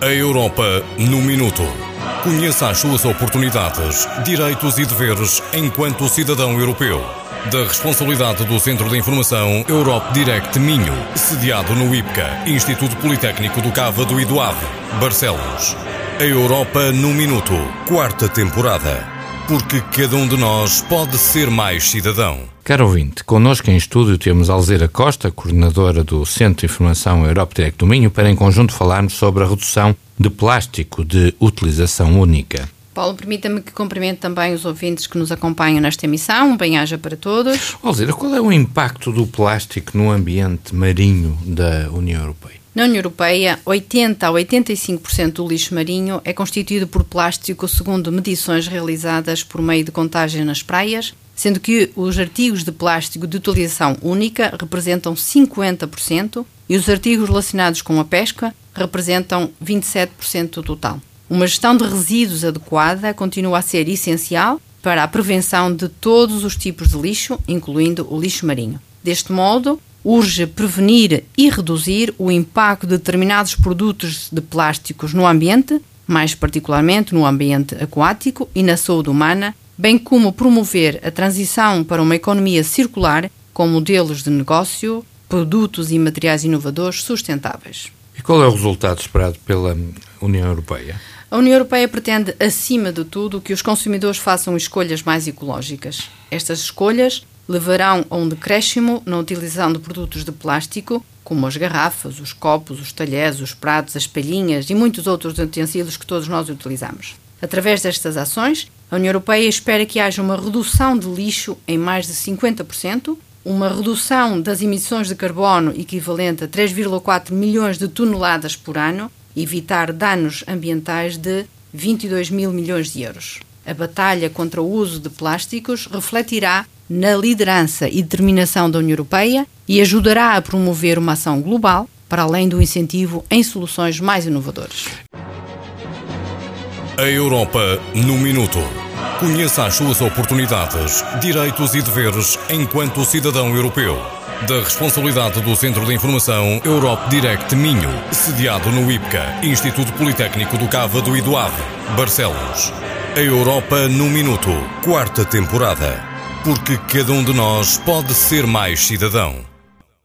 A Europa no Minuto. Conheça as suas oportunidades, direitos e deveres enquanto cidadão europeu. Da responsabilidade do Centro de Informação Europe Direct Minho, sediado no IPCA, Instituto Politécnico do Cávado e do Ave, Barcelos. A Europa no Minuto, quarta temporada. Porque cada um de nós pode ser mais cidadão. Caro ouvinte, connosco em estúdio temos Alzira Costa, coordenadora do Centro de Informação Europe Direct do Minho, para em conjunto falarmos sobre a redução de plástico de utilização única. Paulo, permita-me que cumprimente também os ouvintes que nos acompanham nesta emissão. Um bem-aja para todos. Alzira, qual é o impacto do plástico no ambiente marinho da União Europeia? Na União Europeia, 80 a 85% do lixo marinho é constituído por plástico, segundo medições realizadas por meio de contagem nas praias, sendo que os artigos de plástico de utilização única representam 50% e os artigos relacionados com a pesca representam 27% do total. Uma gestão de resíduos adequada continua a ser essencial para a prevenção de todos os tipos de lixo, incluindo o lixo marinho. Deste modo, urge prevenir e reduzir o impacto de determinados produtos de plásticos no ambiente, mais particularmente no ambiente aquático e na saúde humana, bem como promover a transição para uma economia circular com modelos de negócio, produtos e materiais inovadores sustentáveis. E qual é o resultado esperado pela União Europeia? A União Europeia pretende, acima de tudo, que os consumidores façam escolhas mais ecológicas. Estas escolhas levarão a um decréscimo na utilização de produtos de plástico, como as garrafas, os copos, os talheres, os pratos, as palhinhas e muitos outros utensílios que todos nós utilizamos. Através destas ações, a União Europeia espera que haja uma redução de lixo em mais de 50%, uma redução das emissões de carbono equivalente a 3,4 milhões de toneladas por ano, evitar danos ambientais de 22 mil milhões de euros. A batalha contra o uso de plásticos refletirá na liderança e determinação da União Europeia e ajudará a promover uma ação global para além do incentivo em soluções mais inovadoras. A Europa no Minuto. Conheça as suas oportunidades, direitos e deveres enquanto cidadão europeu. Da responsabilidade do Centro de Informação Europe Direct Minho, sediado no IPCA, Instituto Politécnico do Cávado e do Ave, Barcelos. A Europa no Minuto, quarta temporada. Porque cada um de nós pode ser mais cidadão.